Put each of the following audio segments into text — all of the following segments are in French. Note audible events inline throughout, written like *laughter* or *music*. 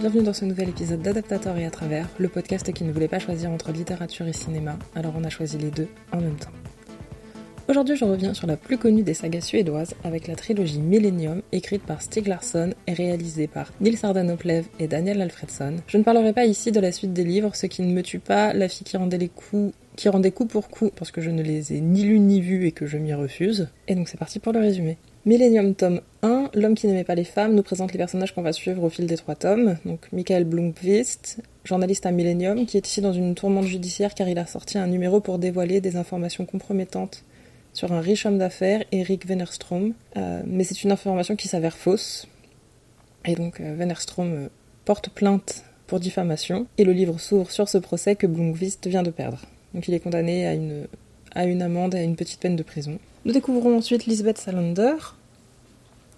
Bienvenue dans ce nouvel épisode d'Adaptateur et à travers, le podcast qui ne voulait pas choisir entre littérature et cinéma, alors on a choisi les deux en même temps. Aujourd'hui, je reviens sur la plus connue des sagas suédoises avec la trilogie Millennium, écrite par Stieg Larsson et réalisée par Nils Ardanoplev et Daniel Alfredson. Je ne parlerai pas ici de la suite des livres, ce qui ne me tue pas, la fille qui rendait les coups qui rendait coup pour coup parce que je ne les ai ni lus ni vus et que je m'y refuse. Et donc c'est parti pour le résumé. Millennium tome 1, L'homme qui n'aimait pas les femmes, nous présente les personnages qu'on va suivre au fil des trois tomes. Donc Michael Blomqvist, journaliste à Millennium, qui est ici dans une tourmente judiciaire car il a sorti un numéro pour dévoiler des informations compromettantes sur un riche homme d'affaires, Eric Wennerstrom. Euh, mais c'est une information qui s'avère fausse. Et donc euh, euh, porte plainte pour diffamation et le livre s'ouvre sur ce procès que Blomqvist vient de perdre. Donc il est condamné à une, à une amende et à une petite peine de prison. Nous découvrons ensuite Lisbeth Salander,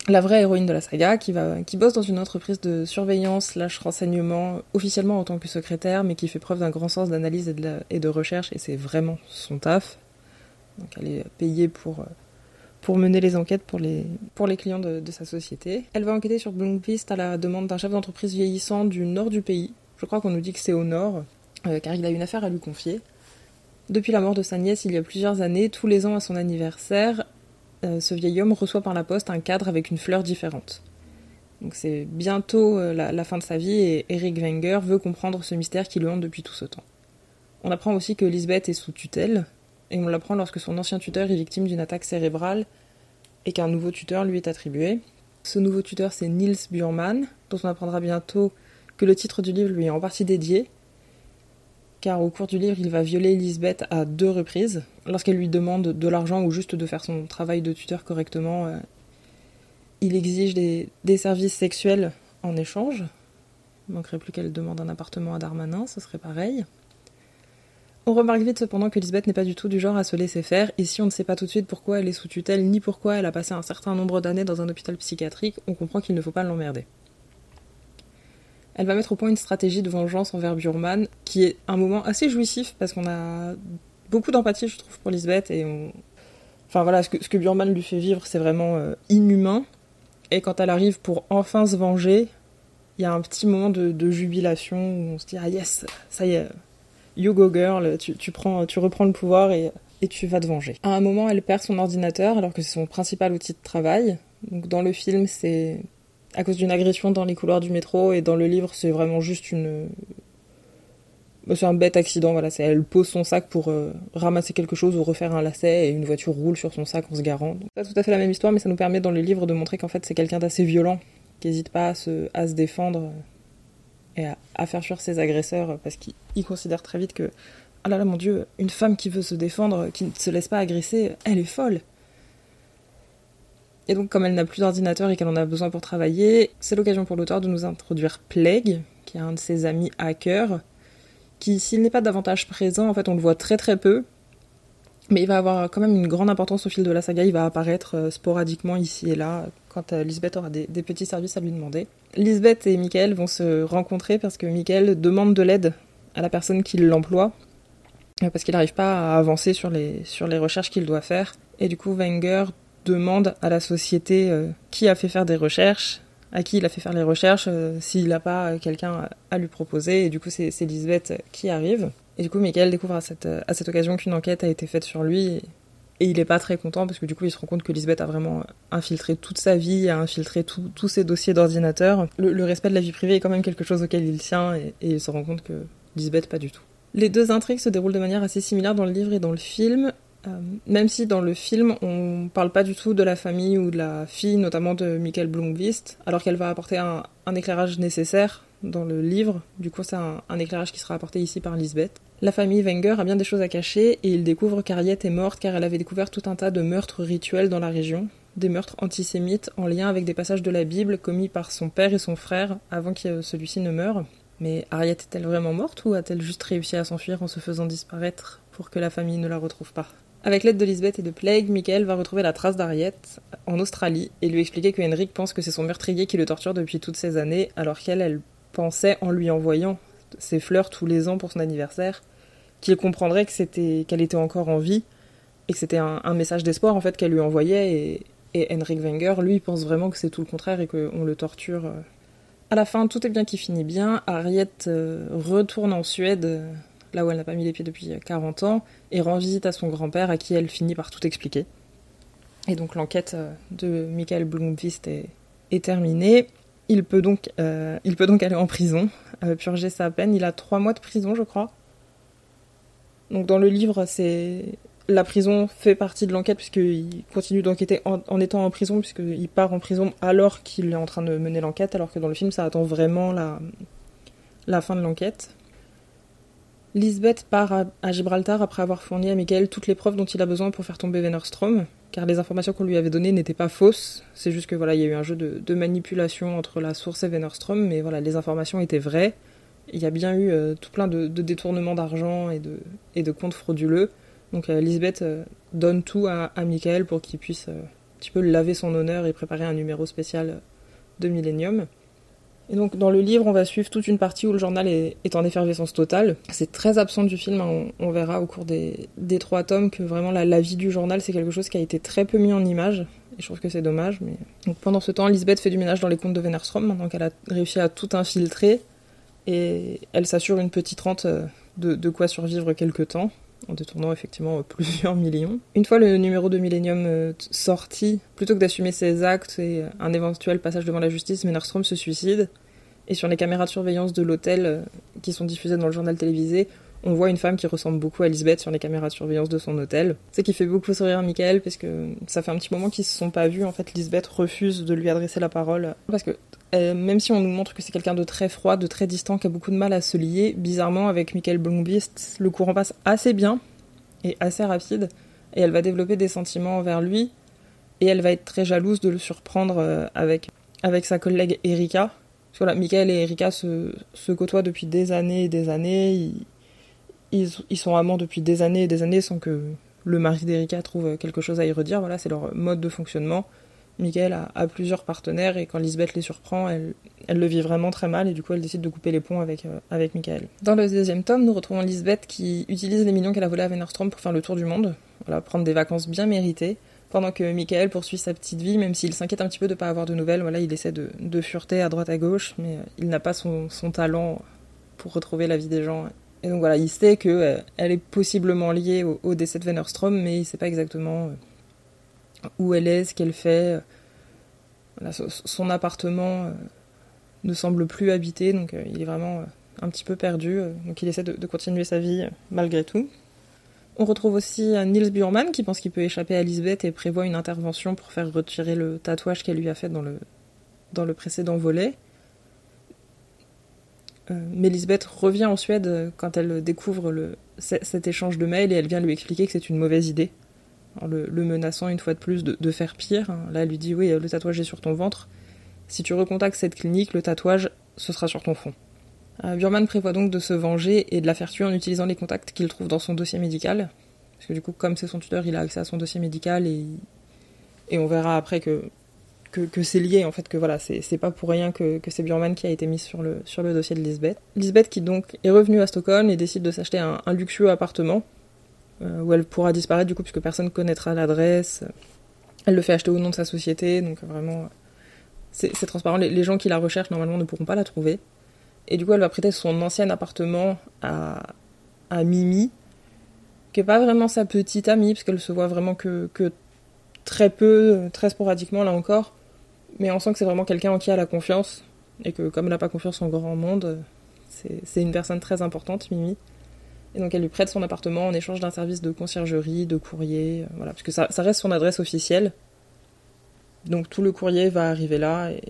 la vraie héroïne de la saga, qui, va, qui bosse dans une entreprise de surveillance slash renseignement, officiellement en tant que secrétaire, mais qui fait preuve d'un grand sens d'analyse et, de recherche, et c'est vraiment son taf. Donc elle est payée pour, pour mener les enquêtes pour les, pour les clients de, de sa société. Elle va enquêter sur Blomqvist à la demande d'un chef d'entreprise vieillissant du nord du pays. Je crois qu'on nous dit que c'est au nord, euh, car il a une affaire à lui confier. Depuis la mort de sa nièce il y a plusieurs années, tous les ans à son anniversaire, euh, ce vieil homme reçoit par la poste un cadre avec une fleur différente. Donc c'est bientôt euh, la, fin de sa vie et Eric Wenger veut comprendre ce mystère qui le hante depuis tout ce temps. On apprend aussi que Lisbeth est sous tutelle, et on l'apprend lorsque son ancien tuteur est victime d'une attaque cérébrale et qu'un nouveau tuteur lui est attribué. Ce nouveau tuteur c'est Niels Burman, dont on apprendra bientôt que le titre du livre lui est en partie dédié, car au cours du livre, il va violer Lisbeth à deux reprises. Lorsqu'elle lui demande de l'argent ou juste de faire son travail de tuteur correctement, euh, il exige des, services sexuels en échange. Il manquerait plus qu'elle demande un appartement à Darmanin, ce serait pareil. On remarque vite cependant que Lisbeth n'est pas du tout du genre à se laisser faire, et si on ne sait pas tout de suite pourquoi elle est sous tutelle, ni pourquoi elle a passé un certain nombre d'années dans un hôpital psychiatrique, on comprend qu'il ne faut pas l'emmerder. Elle va mettre au point une stratégie de vengeance envers Burman, qui est un moment assez jouissif parce qu'on a beaucoup d'empathie, je trouve, pour Lisbeth et on... Enfin voilà, ce que, ce Burman lui fait vivre, c'est vraiment euh, inhumain. Et quand elle arrive pour enfin se venger, il y a un petit moment de, jubilation où on se dit ah yes, ça y est, you go girl, tu reprends le pouvoir et, et tu vas te venger. À un moment, elle perd son ordinateur alors que c'est son principal outil de travail. Donc dans le film, c'est à cause d'une agression dans les couloirs du métro et dans le livre c'est vraiment juste une c'est un bête accident voilà elle pose son sac pour euh, ramasser quelque chose ou refaire un lacet et une voiture roule sur son sac en se garant. Donc c'est tout à fait la même histoire mais ça nous permet dans le livre de montrer qu'en fait c'est quelqu'un d'assez violent qui n'hésite pas à se, défendre et à, à faire fuir ses agresseurs parce qu'il considère très vite que ah là là mon dieu une femme qui veut se défendre qui ne se laisse pas agresser elle est folle et donc, comme elle n'a plus d'ordinateur et qu'elle en a besoin pour travailler, c'est l'occasion pour l'auteur de nous introduire Plague, qui est un de ses amis hackers, qui, s'il n'est pas davantage présent, en fait, on le voit très très peu, mais il va avoir quand même une grande importance au fil de la saga. Il va apparaître euh, sporadiquement ici et là, quand euh, Lisbeth aura des, petits services à lui demander. Lisbeth et Michael vont se rencontrer parce que Michael demande de l'aide à la personne qui l'emploie, euh, parce qu'il n'arrive pas à avancer sur les, sur les recherches qu'il doit faire. Et du coup, Wenger demande à la société euh, qui a fait faire des recherches, à qui il a fait faire les recherches, euh, s'il n'a pas quelqu'un à lui proposer. Et du coup, c'est Lisbeth qui arrive. Et du coup, Michael découvre à cette, à cette occasion qu'une enquête a été faite sur lui. Et, il n'est pas très content parce que du coup, il se rend compte que Lisbeth a vraiment infiltré toute sa vie, a infiltré tous ses dossiers d'ordinateur. Le, respect de la vie privée est quand même quelque chose auquel il tient et il se rend compte que Lisbeth, pas du tout. Les deux intrigues se déroulent de manière assez similaire dans le livre et dans le film. Euh, même si dans le film on parle pas du tout de la famille ou de la fille, notamment de Michael Blomqvist, alors qu'elle va apporter un, éclairage nécessaire dans le livre. Du coup, c'est un, un, éclairage qui sera apporté ici par Lisbeth. La famille Wenger a bien des choses à cacher et il découvre qu'Ariette est morte car elle avait découvert tout un tas de meurtres rituels dans la région, des meurtres antisémites en lien avec des passages de la Bible commis par son père et son frère avant que celui-ci ne meure. Mais Ariette est-elle vraiment morte ou a-t-elle juste réussi à s'enfuir en se faisant disparaître pour que la famille ne la retrouve pas? Avec l'aide de Lisbeth et de Plague, Michael va retrouver la trace d'Ariette en Australie et lui expliquer que Henrik pense que c'est son meurtrier qui le torture depuis toutes ces années, alors qu'elle, elle pensait, en lui envoyant ses fleurs tous les ans pour son anniversaire, qu'il comprendrait que c'était qu'elle était encore en vie et que c'était un, message d'espoir en fait qu'elle lui envoyait et, et Henrik Wenger lui pense vraiment que c'est tout le contraire et qu'on le torture À la fin, tout est bien qui finit bien. Harriet euh, retourne en Suède, là où elle n'a pas mis les pieds depuis 40 ans, et rend visite à son grand-père, à qui elle finit par tout expliquer. Et donc l'enquête de Michael Blomqvist est, terminée. Il peut, donc, il peut donc aller en prison, purger sa peine. Il a trois mois de prison, je crois. Donc dans le livre, c'est la prison fait partie de l'enquête puisqu'il continue d'enquêter en, étant en prison puisqu'il part en prison alors qu'il est en train de mener l'enquête alors que dans le film ça attend vraiment la fin de l'enquête. Lisbeth part à, Gibraltar après avoir fourni à Michael toutes les preuves dont il a besoin pour faire tomber Wennerstrom car les informations qu'on lui avait données n'étaient pas fausses. C'est juste que voilà, il y a eu un jeu de, manipulation entre la source et Wennerstrom mais voilà, les informations étaient vraies. Il y a bien eu euh, tout plein de, détournements d'argent et de, comptes frauduleux. Donc euh, Lisbeth euh, donne tout à, à Michael pour qu'il puisse un petit peu laver son honneur et préparer un numéro spécial de Millennium. Et donc dans le livre, on va suivre toute une partie où le journal est, en effervescence totale. C'est très absent du film, hein. on, verra au cours des, trois tomes que vraiment la, vie du journal, c'est quelque chose qui a été très peu mis en image. Et je trouve que c'est dommage. Mais... Pendant ce temps, Lisbeth fait du ménage dans les comptes de Wennerstrom, maintenant qu'elle a réussi à tout infiltrer. Et elle s'assure une petite rente de, de quoi survivre quelques temps en détournant effectivement *laughs* plusieurs millions. Une fois le numéro de Millennium euh, sorti, plutôt que d'assumer ses actes et un éventuel passage devant la justice, Mennerstrom se suicide. Et sur les caméras de surveillance de l'hôtel euh, qui sont diffusées dans le journal télévisé, on voit une femme qui ressemble beaucoup à Lisbeth sur les caméras de surveillance de son hôtel. C'est qui fait beaucoup sourire Michael parce que ça fait un petit moment qu'ils se sont pas vus. En fait, Lisbeth refuse de lui adresser la parole parce que euh, même si on nous montre que c'est quelqu'un de très froid, de très distant, qui a beaucoup de mal à se lier, bizarrement avec Michael Blomqvist, le courant passe assez bien et assez rapide et elle va développer des sentiments envers lui et elle va être très jalouse de le surprendre euh, avec, avec sa collègue Erika. Parce que voilà, Michael et Erika se, côtoient depuis des années et des années sont amants depuis des années et des années sans que le mari d'Erika trouve quelque chose à y redire. Voilà, c'est leur mode de fonctionnement. Michael a, plusieurs partenaires et quand Lisbeth les surprend, elle, elle, le vit vraiment très mal et du coup elle décide de couper les ponts avec, euh, avec Michael. Dans le deuxième tome, nous retrouvons Lisbeth qui utilise les millions qu'elle a volés à Wennerstrom pour faire le tour du monde, voilà, prendre des vacances bien méritées, pendant que Michael poursuit sa petite vie, même s'il s'inquiète un petit peu de ne pas avoir de nouvelles, voilà, il essaie de, de fureter à droite à gauche, mais euh, il n'a pas son, son talent pour retrouver la vie des gens voilà, il sait qu'elle euh, elle est possiblement liée au, décès de Wennerstrom, mais il ne sait pas exactement euh, où elle est, ce qu'elle fait. son appartement euh, ne semble plus habité, donc il est vraiment un petit peu perdu. donc il essaie de, continuer sa vie malgré tout. On retrouve aussi Niels Burman qui pense qu'il peut échapper à Lisbeth et prévoit une intervention pour faire retirer le tatouage qu'elle lui a fait dans le, dans le précédent volet. Euh, mais Lisbeth revient en Suède euh, quand elle découvre cet échange de mails et elle vient lui expliquer que c'est une mauvaise idée. le, menaçant une fois de plus de, faire pire. Hein. Là, elle lui dit Oui, le tatouage est sur ton ventre. Si tu recontactes cette clinique, le tatouage, ce sera sur ton front. Euh, Burman prévoit donc de se venger et de la faire tuer en utilisant les contacts qu'il trouve dans son dossier médical. Parce que du coup, comme c'est son tuteur, il a accès à son dossier médical et, et on verra après que que, c'est lié en fait que voilà c'est pas pour rien que, c'est Burman qui a été mis sur le, sur le dossier de Lisbeth. Lisbeth qui donc est revenue à Stockholm et décide de s'acheter un, luxueux appartement euh, où elle pourra disparaître du coup puisque personne connaîtra l'adresse. Elle le fait acheter au nom de sa société donc vraiment c'est transparent. Les, gens qui la recherchent normalement ne pourront pas la trouver. Et du coup elle va prêter son ancien appartement à, à Mimi qui est pas vraiment sa petite amie parce qu'elle se voit vraiment que, que très peu, très sporadiquement là encore mais on sent que c'est vraiment quelqu'un en qui elle a confiance, et que comme elle n'a pas confiance en grand monde, c'est une personne très importante, Mimi. Et donc elle lui prête son appartement en échange d'un service de conciergerie, de courrier, euh, voilà, parce que ça, reste son adresse officielle. Donc tout le courrier va arriver là, et,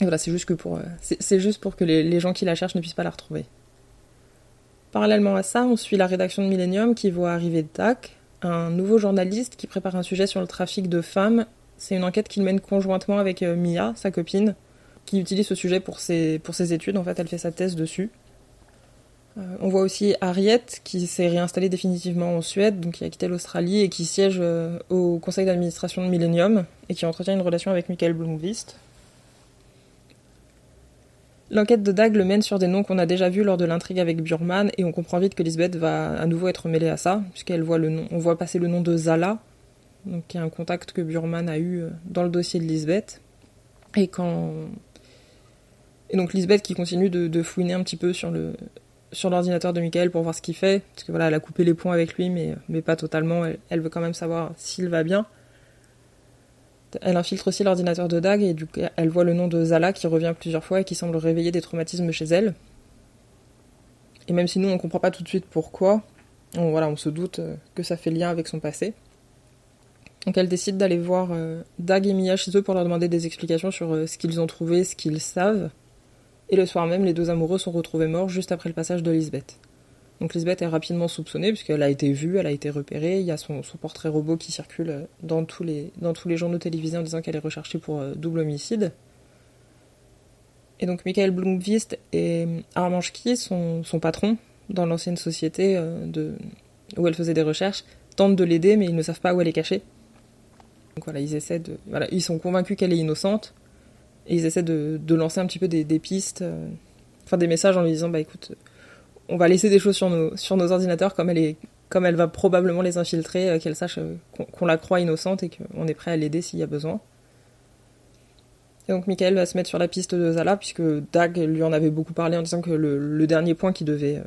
voilà, c'est juste que pour, euh, c'est juste pour que les, gens qui la cherchent ne puissent pas la retrouver. Parallèlement à ça, on suit la rédaction de Millennium qui voit arriver DAC, un nouveau journaliste qui prépare un sujet sur le trafic de femmes c'est une enquête qu'il mène conjointement avec euh, Mia, sa copine, qui utilise ce sujet pour ses, études. En fait, elle fait sa thèse dessus. Euh, on voit aussi Harriet, qui s'est réinstallée définitivement en Suède, donc qui a quitté l'Australie et qui siège euh, au conseil d'administration de Millennium et qui entretient une relation avec Michael Blomqvist. L'enquête de Dag le mène sur des noms qu'on a déjà vus lors de l'intrigue avec Burman et on comprend vite que Lisbeth va à nouveau être mêlée à ça, puisqu'elle on voit passer le nom de Zala, donc y a un contact que Burman a eu euh, dans le dossier de Lisbeth. Et quand, Et donc Lisbeth qui continue de, fouiner un petit peu sur l'ordinateur de Michael pour voir ce qu'il fait, parce que voilà, elle a coupé les points avec lui, mais, mais pas totalement. Elle, veut quand même savoir s'il va bien. Elle infiltre aussi l'ordinateur de Dag et du coup, elle voit le nom de Zala qui revient plusieurs fois et qui semble réveiller des traumatismes chez elle. Et même si nous on comprend pas tout de suite pourquoi, on, voilà, on se doute euh, que ça fait lien avec son passé. Donc elle décide d'aller voir euh, Dag et Mia chez eux pour leur demander des explications sur euh, ce qu'ils ont trouvé, ce qu'ils savent. Et le soir même, les deux amoureux sont retrouvés morts juste après le passage de Lisbeth. Donc Lisbeth est rapidement soupçonnée puisqu'elle a été vue, elle a été repérée. Il y a son, portrait robot qui circule dans tous les, dans tous les journaux télévisés en disant qu'elle est recherchée pour double homicide. Et donc Michael Blomqvist et Armand Schki, son, patron dans l'ancienne société où elle faisait des recherches, tentent de l'aider mais ils ne savent pas où elle est cachée. Donc voilà, ils essaient de, voilà, ils sont convaincus qu'elle est innocente et ils essaient de, lancer un petit peu des, pistes, euh, enfin des messages en lui disant bah écoute, on va laisser des choses sur nos ordinateurs comme elle est comme elle va probablement les infiltrer, euh, qu'elle sache euh, qu'on la croit innocente et qu'on est prêt à l'aider s'il y a besoin. Et donc Michael va se mettre sur la piste de Zala puisque Dag lui en avait beaucoup parlé en disant que le, le dernier point qui devait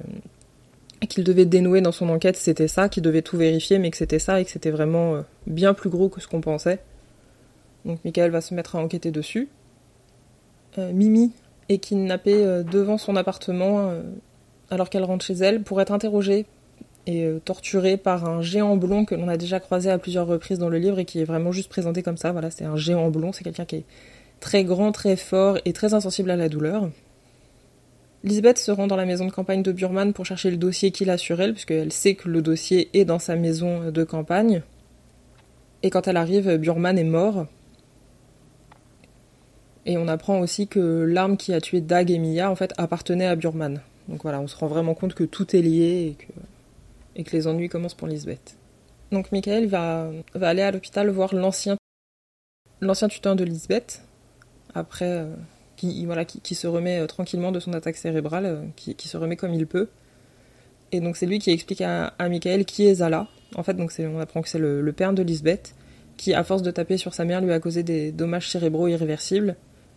qu'il devait dénouer dans son enquête, c'était ça, qu'il devait tout vérifier, mais que c'était ça et que c'était vraiment euh, bien plus gros que ce qu'on pensait. Donc Michael va se mettre à enquêter dessus. Euh, Mimi est kidnappée euh, devant son appartement alors qu'elle rentre chez elle pour être interrogée et torturée par un géant blond que l'on a déjà croisé à plusieurs reprises dans le livre et qui est vraiment juste présenté comme ça. Voilà, c'est un géant blond, c'est quelqu'un qui est très grand, très fort et très insensible à la douleur. Lisbeth se rend dans la maison de campagne de Burman pour chercher le dossier qu'il a sur elle, puisqu'elle sait que le dossier est dans sa maison de campagne. Et quand elle arrive, Burman est mort. Et on apprend aussi que l'arme qui a tué Dag et Mia, en fait, appartenait à Burman. Donc voilà, on se rend vraiment compte que tout est lié et que, les ennuis commencent pour Lisbeth. Donc Michael va, aller à l'hôpital voir l'ancien l'ancien tuteur de Lisbeth, après, euh, qui, voilà, qui, se remet euh, tranquillement de son attaque cérébrale, euh, qui, se remet comme il peut. Et donc c'est lui qui explique à, Michael qui est Zala. En fait, donc on apprend que c'est le, père de Lisbeth, qui, à force de taper sur sa mère, lui a causé des dommages cérébraux irréversibles.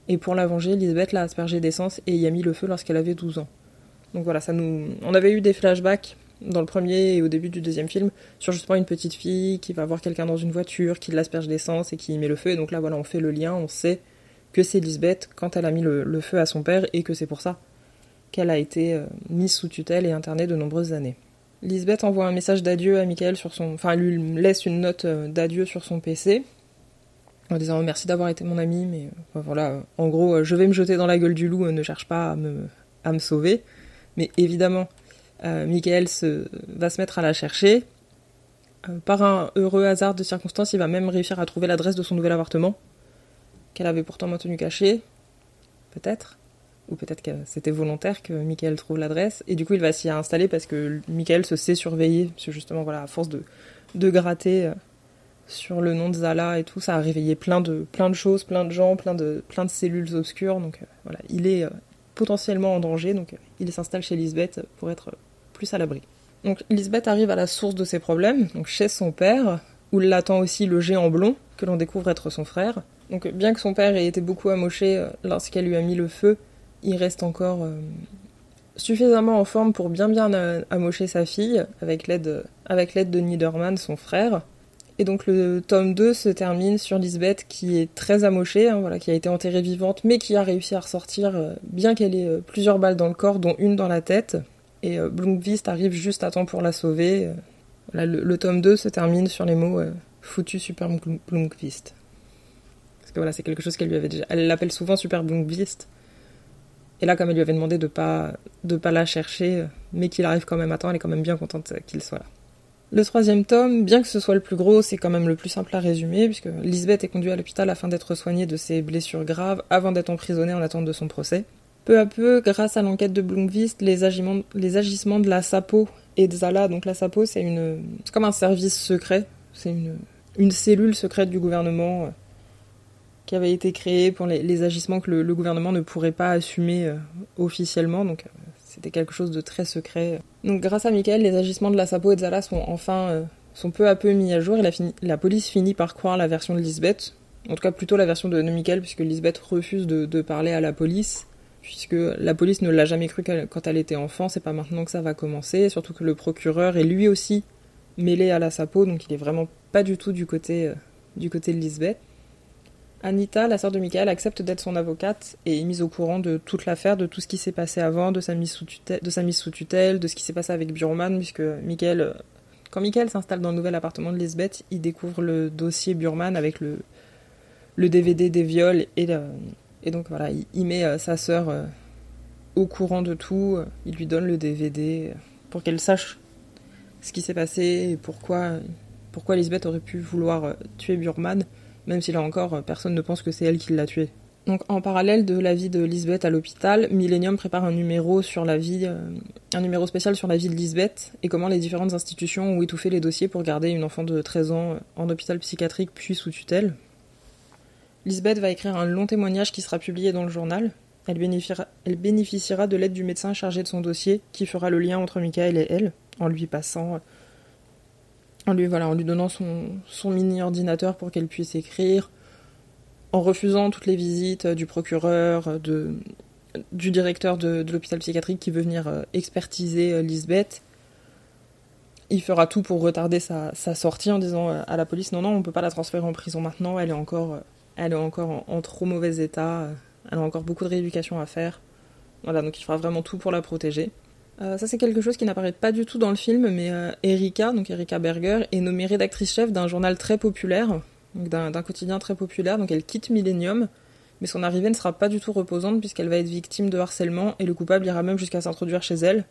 Et pour la venger, Lisbeth l'a aspergé d'essence et y a mis le feu lorsqu'elle avait 12 ans. Donc voilà, ça nous. On avait eu des flashbacks dans le premier et au début du deuxième film sur justement une petite fille qui va voir quelqu'un dans une voiture, qui l'asperge d'essence et qui y met le feu. Et donc là, voilà, on fait le lien, on sait que c'est Lisbeth quand elle a mis le, feu à son père et que c'est pour ça qu'elle a été euh, mise sous tutelle et internée de nombreuses années. Lisbeth envoie un message d'adieu à Michael sur son. Enfin, lui laisse une note euh, d'adieu sur son PC en disant oh, merci d'avoir été mon ami, mais euh, voilà, en gros, je vais me jeter dans la gueule du loup, ne cherche pas à me, à me sauver. Mais évidemment, Michael se, va se mettre à la chercher. par un heureux hasard de circonstances, il va même réussir à trouver l'adresse de son nouvel appartement, qu'elle avait pourtant maintenu caché, peut-être, ou peut-être que c'était volontaire que Michael trouve l'adresse, et du coup il va s'y installer parce que Michael se sait surveiller, parce que justement, voilà, à force de, de gratter euh, sur le nom de Zala et tout, ça a réveillé plein de, plein de choses, plein de gens, plein de, plein de cellules obscures, donc euh, voilà, il est euh, potentiellement en danger, donc il s'installe chez Lisbeth pour être plus à l'abri. Donc Lisbeth arrive à la source de ses problèmes, donc chez son père, où l'attend aussi le géant blond, que l'on découvre être son frère, donc bien que son père ait été beaucoup amoché euh, lorsqu'elle lui a mis le feu, il reste encore euh, suffisamment en forme pour bien bien euh, amocher sa fille avec l'aide de Niederman, son frère. Et donc le tome 2 se termine sur Lisbeth qui est très amochée, hein, voilà, qui a été enterrée vivante, mais qui a réussi à ressortir bien qu'elle ait plusieurs balles dans le corps, dont une dans la tête. Et Blomqvist arrive juste à temps pour la sauver. le, le, tome 2 se termine sur les mots Foutu Super Blomqvist voilà, c'est quelque chose qu'elle lui avait déjà. Elle l'appelle souvent Super Beast. Et là, comme elle lui avait demandé de pas de pas la chercher, mais qu'il arrive quand même à temps, elle est quand même bien contente qu'il soit là. Le troisième tome, bien que ce soit le plus gros, c'est quand même le plus simple à résumer, puisque Lisbeth est conduite à l'hôpital afin d'être soignée de ses blessures graves avant d'être emprisonnée en attente de son procès. Peu à peu, grâce à l'enquête de Blomqvist, les, les agissements de la SAPO et de Zala, donc la SAPO c'est comme un service secret, c'est une, une cellule secrète du gouvernement qui avait été créé pour les, agissements que le, gouvernement ne pourrait pas assumer euh, officiellement. Donc euh, c'était quelque chose de très secret. Donc grâce à Michael, les agissements de la Sapo et de Zala sont enfin euh, sont peu à peu mis à jour la, la, police finit par croire la version de Lisbeth. En tout cas plutôt la version de, Michael puisque Lisbeth refuse de, parler à la police puisque la police ne l'a jamais cru quand elle était enfant, c'est pas maintenant que ça va commencer, surtout que le procureur est lui aussi mêlé à la Sapo, donc il est vraiment pas du tout du côté, du côté de Lisbeth. Anita, la sœur de Michael, accepte d'être son avocate et est mise au courant de toute l'affaire, de tout ce qui s'est passé avant, de sa mise sous tutelle, de, ce qui s'est passé avec Burman, puisque Michael, euh, quand Michael s'installe dans le nouvel appartement de Lisbeth, il découvre le dossier Burman avec le, DVD des viols et, et donc voilà, il, met euh, sa sœur euh, au courant de tout, il lui donne le DVD pour qu'elle sache ce qui s'est passé et pourquoi, pourquoi Lisbeth aurait pu vouloir tuer Burman même si là encore, euh, personne ne pense que c'est elle qui l'a tué. Donc en parallèle de la vie de Lisbeth à l'hôpital, Millennium prépare un numéro sur la vie, euh, un numéro spécial sur la vie de Lisbeth et comment les différentes institutions ont étouffé les dossiers pour garder une enfant de 13 ans euh, en hôpital psychiatrique puis sous tutelle. Lisbeth va écrire un long témoignage qui sera publié dans le journal. Elle bénéficiera, elle bénéficiera de l'aide du médecin chargé de son dossier qui fera le lien entre Michael et elle en lui passant en lui, en donnant son, mini ordinateur pour qu'elle puisse écrire, en refusant toutes les visites du procureur, de, du directeur de, l'hôpital psychiatrique qui veut venir euh, expertiser euh, Lisbeth. Il fera tout pour retarder sa, sortie en disant euh, à la police non non on peut pas la transférer en prison maintenant elle est encore elle est encore en, trop mauvais état elle a encore beaucoup de rééducation à faire voilà donc il fera vraiment tout pour la protéger euh, ça, c'est quelque chose qui n'apparaît pas du tout dans le film, mais euh, Erika, donc Erika Berger, est nommée rédactrice-chef d'un journal très populaire, d'un quotidien très populaire, donc elle quitte Millennium, mais son arrivée ne sera pas du tout reposante puisqu'elle va être victime de harcèlement et le coupable ira même jusqu'à s'introduire chez elle.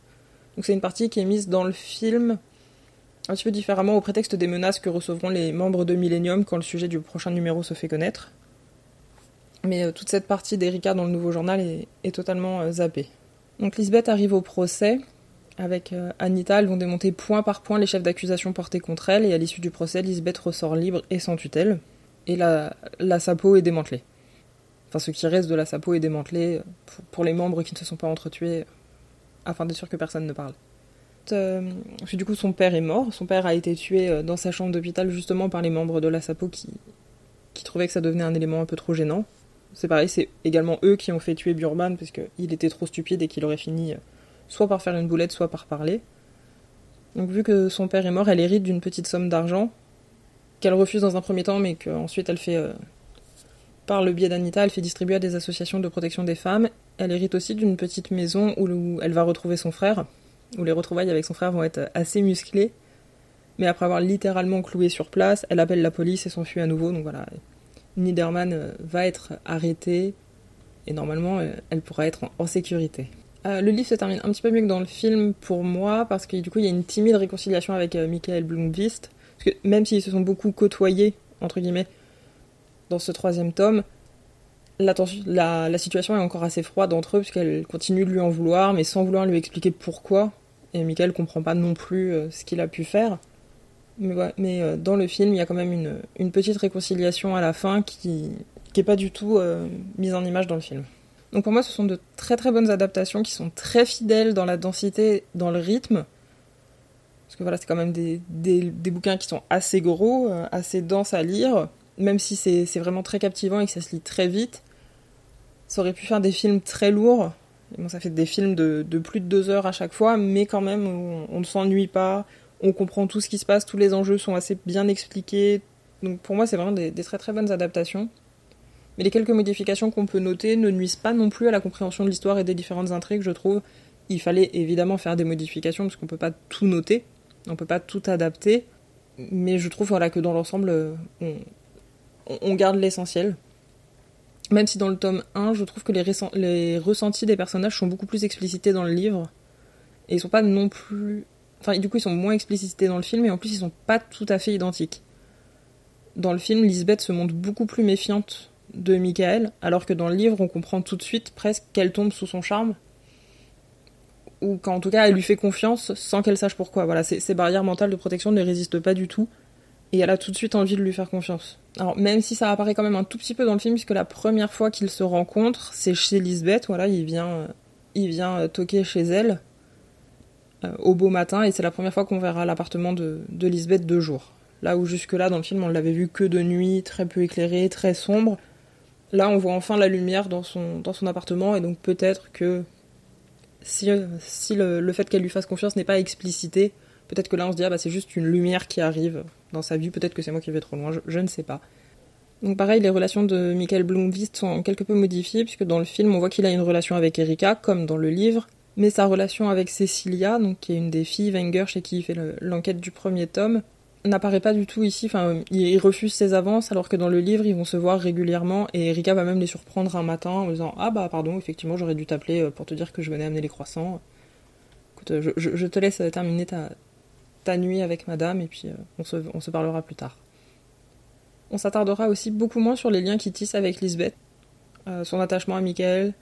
Donc c'est une partie qui est mise dans le film un petit peu différemment au prétexte des menaces que recevront les membres de Millennium quand le sujet du prochain numéro se fait connaître. Mais euh, toute cette partie d'Erika dans le nouveau journal est, totalement zappée. Donc Lisbeth arrive au procès. Avec euh, Anita, elles vont démonter point par point les chefs d'accusation portés contre elle, et à l'issue du procès, Lisbeth ressort libre et sans tutelle. Et la, la SAPO est démantelée. Enfin, ce qui reste de la SAPO est démantelé pour, les membres qui ne se sont pas entretués, afin d'être sûr que personne ne parle. Euh, du coup, son père est mort. Son père a été tué euh, dans sa chambre d'hôpital justement par les membres de la SAPO qui, qui trouvaient que ça devenait un élément un peu trop gênant. C'est pareil, c'est également eux qui ont fait tuer Burman parce était trop stupide et qu'il aurait fini euh, soit par faire une boulette, soit par parler. Donc vu que son père est mort, elle hérite d'une petite somme d'argent qu'elle refuse dans un premier temps, mais qu'ensuite elle fait, euh, par le biais d'Anita, elle fait distribuer à des associations de protection des femmes. Elle hérite aussi d'une petite maison où, elle va retrouver son frère, où les retrouvailles avec son frère vont être assez musclées. Mais après avoir littéralement cloué sur place, elle appelle la police et s'enfuit à nouveau. Donc voilà, Niederman euh, va être arrêtée et normalement euh, elle pourra être en, sécurité. Euh, le livre se termine un petit peu mieux que dans le film pour moi parce que du coup il y a une timide réconciliation avec Michael Blomqvist. Parce que même s'ils se sont beaucoup côtoyés, entre guillemets, dans ce troisième tome, la, la, situation est encore assez froide entre eux puisqu'elle continue de lui en vouloir mais sans vouloir lui expliquer pourquoi. Et Michael comprend pas non plus ce qu'il a pu faire. Mais, euh, dans le film, il y a quand même une, petite réconciliation à la fin qui n'est pas du tout euh, mise en image dans le film. Donc pour moi, ce sont de très très bonnes adaptations qui sont très fidèles dans la densité, dans le rythme. Parce que voilà, c'est quand même des, bouquins qui sont assez gros, euh, assez denses à lire, même si c'est vraiment très captivant et que ça se lit très vite. Ça aurait pu faire des films très lourds. Bon, ça fait des films de, plus de deux heures à chaque fois, mais quand même, on ne s'ennuie pas on comprend tout ce qui se passe, tous les enjeux sont assez bien expliqués. Donc pour moi, c'est vraiment des, très très bonnes adaptations. Mais les quelques modifications qu'on peut noter ne nuisent pas non plus à la compréhension de l'histoire et des différentes intrigues, je trouve. Il fallait évidemment faire des modifications parce qu'on peut pas tout noter, on peut pas tout adapter. Mais je trouve voilà, que dans l'ensemble, on, garde l'essentiel. Même si dans le tome 1, je trouve que les, les ressentis des personnages sont beaucoup plus explicités dans le livre. Et ils sont pas non plus Enfin, du coup, ils sont moins explicités dans le film et en plus, ils sont pas tout à fait identiques. Dans le film, Lisbeth se montre beaucoup plus méfiante de Michael, alors que dans le livre, on comprend tout de suite presque qu'elle tombe sous son charme. Ou qu'en tout cas, elle lui fait confiance sans qu'elle sache pourquoi. Voilà, ces barrières mentales de protection ne résistent pas du tout. Et elle a tout de suite envie de lui faire confiance. Alors, même si ça apparaît quand même un tout petit peu dans le film, puisque la première fois qu'ils se rencontrent, c'est chez Lisbeth, voilà, il vient, il vient toquer chez elle euh, au beau matin, et c'est la première fois qu'on verra l'appartement de, de Lisbeth deux jours. Là où jusque-là, dans le film, on l'avait vu que de nuit, très peu éclairé, très sombre. Là, on voit enfin la lumière dans son, dans son appartement, et donc peut-être que si, si le, fait qu'elle lui fasse confiance n'est pas explicité, peut-être que là on se dit, ah bah c'est juste une lumière qui arrive dans sa vie, peut-être que c'est moi qui vais trop loin, je, ne sais pas. Donc pareil, les relations de Michael Blomqvist sont quelque peu modifiées, puisque dans le film, on voit qu'il a une relation avec Erika, comme dans le livre, mais sa relation avec Cecilia, donc qui est une des filles Wenger chez qui il fait l'enquête du premier tome, n'apparaît pas du tout ici. Enfin, il refuse ses avances, alors que dans le livre, ils vont se voir régulièrement, et Erika va même les surprendre un matin en disant Ah bah pardon, effectivement, j'aurais dû t'appeler euh, pour te dire que je venais amener les croissants. Écoute, euh, je, te laisse terminer ta, nuit avec madame, et puis euh, on, se, on se parlera plus tard. On s'attardera aussi beaucoup moins sur les liens qu'il tisse avec Lisbeth, son attachement à Michael.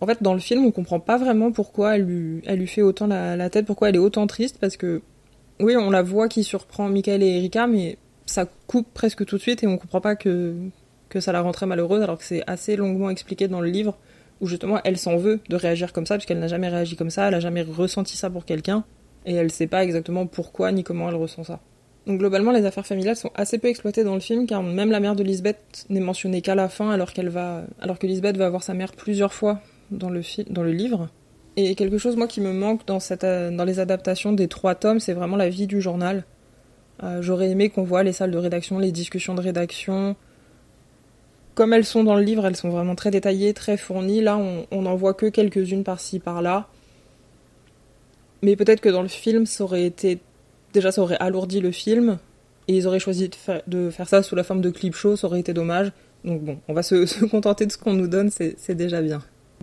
En fait, dans le film, on comprend pas vraiment pourquoi elle lui, fait autant la, tête, pourquoi elle est autant triste, parce que oui, on la voit qui surprend Michael et Erika, mais ça coupe presque tout de suite et on comprend pas que, que ça la rend très malheureuse, alors que c'est assez longuement expliqué dans le livre, où justement elle s'en veut de réagir comme ça, puisqu'elle n'a jamais réagi comme ça, elle n'a jamais ressenti ça pour quelqu'un, et elle sait pas exactement pourquoi ni comment elle ressent ça. Donc globalement, les affaires familiales sont assez peu exploitées dans le film, car même la mère de Lisbeth n'est mentionnée qu'à la fin, alors qu'elle va, alors que Lisbeth va voir sa mère plusieurs fois dans le, dans le livre. Et quelque chose, moi, qui me manque euh, dans les adaptations des trois tomes, c'est vraiment la vie du journal. Euh, j'aurais aimé qu'on voit les salles de rédaction, les discussions de rédaction. Comme elles sont dans le livre, elles sont vraiment très détaillées, très fournies. Là, on n'en voit que quelques-unes par-ci, par-là. Mais peut-être que dans le film, ça aurait été. Déjà, ça aurait alourdi le film. Et ils auraient choisi de faire, ça sous la forme de clip show, ça aurait été dommage. Donc bon, on va se *laughs* contenter de ce qu'on nous donne, c'est déjà bien.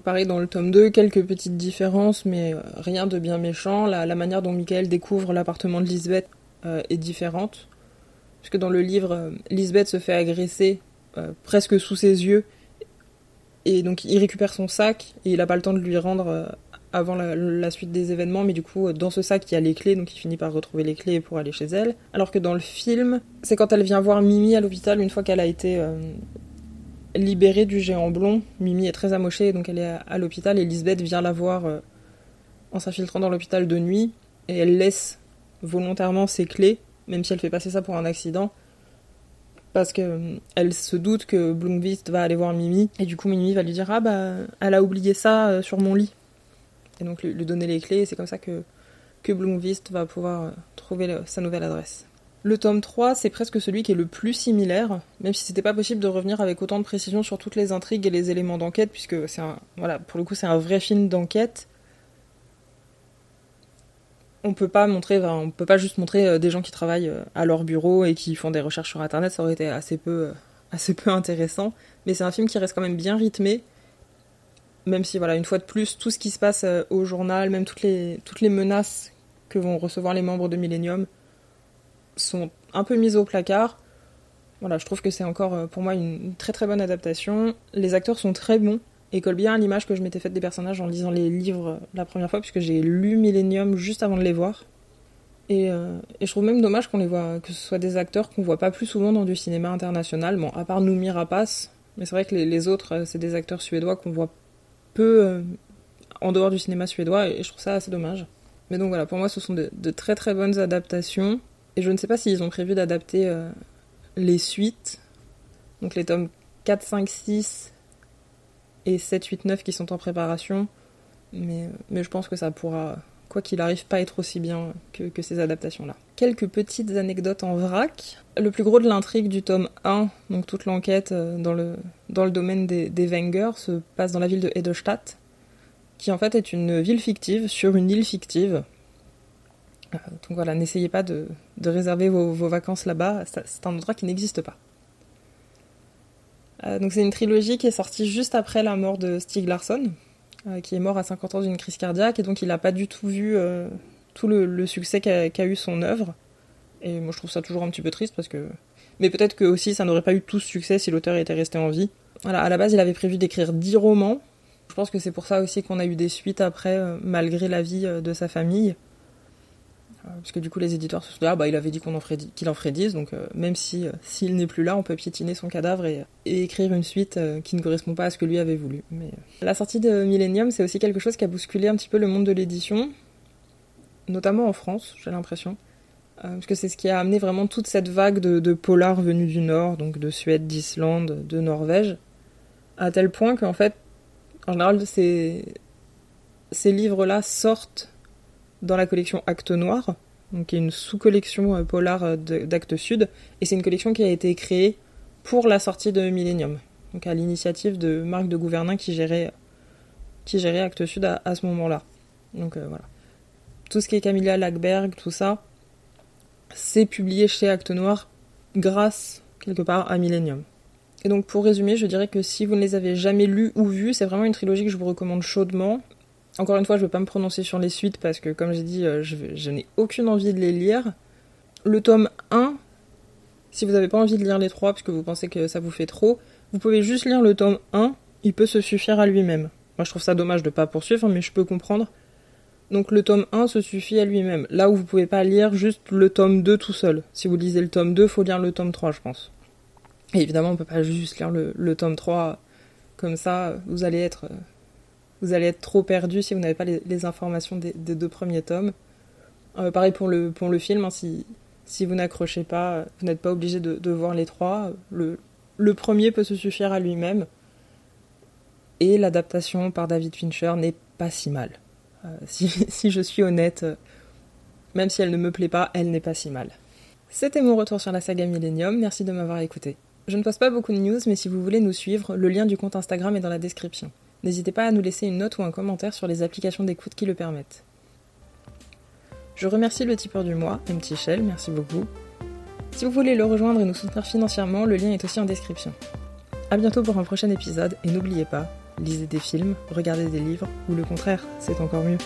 Pareil dans le tome 2, quelques petites différences, mais euh, rien de bien méchant. La, manière dont Michael découvre l'appartement de Lisbeth euh, est différente. Puisque dans le livre, euh, Lisbeth se fait agresser presque sous ses yeux. Et donc il récupère son sac et il n'a pas le temps de lui rendre avant la, suite des événements, mais du coup, dans ce sac, il y a les clés, donc il finit par retrouver les clés pour aller chez elle. Alors que dans le film, c'est quand elle vient voir Mimi à l'hôpital, une fois qu'elle a été libérée du géant blond. Mimi est très amochée, donc elle est à, l'hôpital et Lisbeth vient la voir euh, en s'infiltrant dans l'hôpital de nuit. Et elle laisse volontairement ses clés, même si elle fait passer ça pour un accident, parce que euh, se doute que Blomqvist va aller voir Mimi. Et du coup Mimi va lui dire ah bah elle a oublié ça euh, sur mon lit et donc lui, donner les clés. Et c'est comme ça que que va pouvoir trouver sa nouvelle adresse. Le tome 3, c'est presque celui qui est le plus similaire, même si c'était pas possible de revenir avec autant de précision sur toutes les intrigues et les éléments d'enquête, puisque c'est un, voilà, pour le coup, c'est un vrai film d'enquête. On peut pas montrer, on peut pas juste montrer euh, des gens qui travaillent euh, à leur bureau et qui font des recherches sur Internet, ça aurait été assez peu, euh, assez peu intéressant. Mais c'est un film qui reste quand même bien rythmé, même si voilà, une fois de plus, tout ce qui se passe au journal, même toutes les, toutes les menaces que vont recevoir les membres de Millennium, sont un peu mises au placard. Voilà, je trouve que c'est encore euh, pour moi une très très bonne adaptation. Les acteurs sont très bons et collent bien à l'image que je m'étais faite des personnages en lisant les livres euh, la première fois, puisque j'ai lu Millennium juste avant de les voir. Et, euh, et, je trouve même dommage qu'on les voit, que ce soit des acteurs qu'on voit pas plus souvent dans du cinéma international. Bon, à part Noomi Rapace, mais c'est vrai que les, autres, c'est des acteurs suédois qu'on voit peu en dehors du cinéma suédois, et je trouve ça assez dommage. Mais donc voilà, pour moi, ce sont de très très bonnes adaptations. Et je ne sais pas s'ils ont prévu d'adapter euh, les suites, donc les tomes 4, 5, 6 et 7, 8, 9 qui sont en préparation. Mais, euh, mais je pense que ça pourra, quoi qu'il arrive, pas être aussi bien que, ces adaptations-là. Quelques petites anecdotes en vrac. Le plus gros de l'intrigue du tome 1, donc toute l'enquête euh, dans le, domaine des, des Wenger, se passe dans la ville de Edelstadt, qui en fait est une ville fictive sur une île fictive donc voilà, n'essayez pas de, réserver vos, vacances là-bas, c'est un endroit qui n'existe pas. Euh, donc c'est une trilogie qui est sortie juste après la mort de Stieg Larsson, euh, qui est mort à 50 ans d'une crise cardiaque, et donc il n'a pas du tout vu tout le, succès qu'a eu son œuvre. Et moi je trouve ça toujours un petit peu triste parce que... Mais peut-être que aussi ça n'aurait pas eu tout ce succès si l'auteur était resté en vie. Voilà, à la base il avait prévu d'écrire 10 romans. Je pense que c'est pour ça aussi qu'on a eu des suites après, malgré la vie de sa famille. Euh, parce que du coup les éditeurs se sont dit ah bah il avait dit qu'il en ferait 10 donc euh, même si euh, s'il n'est plus là on peut piétiner son cadavre et, écrire une suite qui ne correspond pas à ce que lui avait voulu. La sortie de Millennium c'est aussi quelque chose qui a bousculé un petit peu le monde de l'édition notamment en France j'ai l'impression. Parce que c'est ce qui a amené vraiment toute cette vague de, de polars venus du nord donc de Suède d'Islande de Norvège À tel point qu'en fait, en général, ces, ces livres-là sortent dans la collection Acte Noir, donc qui est une sous-collection euh, polar euh, d'Actes Sud, et c'est une collection qui a été créée pour la sortie de Millennium, donc à l'initiative de Marc de Gouvernin qui gérait, qui gérait Actes Sud à, ce moment-là. Donc euh, voilà. Tout ce qui est Camilla Lackberg, tout ça, c'est publié chez Acte Noir grâce, quelque part, à Millennium. Et donc pour résumer, je dirais que si vous ne les avez jamais lus ou vus, c'est vraiment une trilogie que je vous recommande chaudement. Encore une fois, je ne vais pas me prononcer sur les suites parce que, comme j'ai dit, euh, je, n'ai aucune envie de les lire. Le tome 1, si vous n'avez pas envie de lire les trois parce que vous pensez que ça vous fait trop, vous pouvez juste lire le tome 1, il peut se suffire à lui-même. Moi je trouve ça dommage de ne pas poursuivre, mais je peux comprendre. Donc le tome 1 se suffit à lui-même. Là où vous pouvez pas lire juste le tome 2 tout seul. Si vous lisez le tome 2, faut lire le tome 3, je pense. Et évidemment, on peut pas juste lire le, tome 3 comme ça, vous allez être vous allez être trop perdu si vous n'avez pas les, informations des, deux premiers tomes. Euh, pareil pour le, film, hein, si, vous n'accrochez pas, vous n'êtes pas obligé de, voir les trois. Le, premier peut se suffire à lui-même. Et l'adaptation par David Fincher n'est pas si mal. Euh, si, *laughs* si, je suis honnête, même si elle ne me plaît pas, elle n'est pas si mal. C'était mon retour sur la saga Millennium, merci de m'avoir écouté. Je ne poste pas beaucoup de news, mais si vous voulez nous suivre, le lien du compte Instagram est dans la description. N'hésitez pas à nous laisser une note ou un commentaire sur les applications d'écoute qui le permettent. Je remercie le tipeur du mois, petit Shell, merci beaucoup. Si vous voulez le rejoindre et nous soutenir financièrement, le lien est aussi en description. A bientôt pour un prochain épisode et n'oubliez pas, lisez des films, regardez des livres, ou le contraire, c'est encore mieux.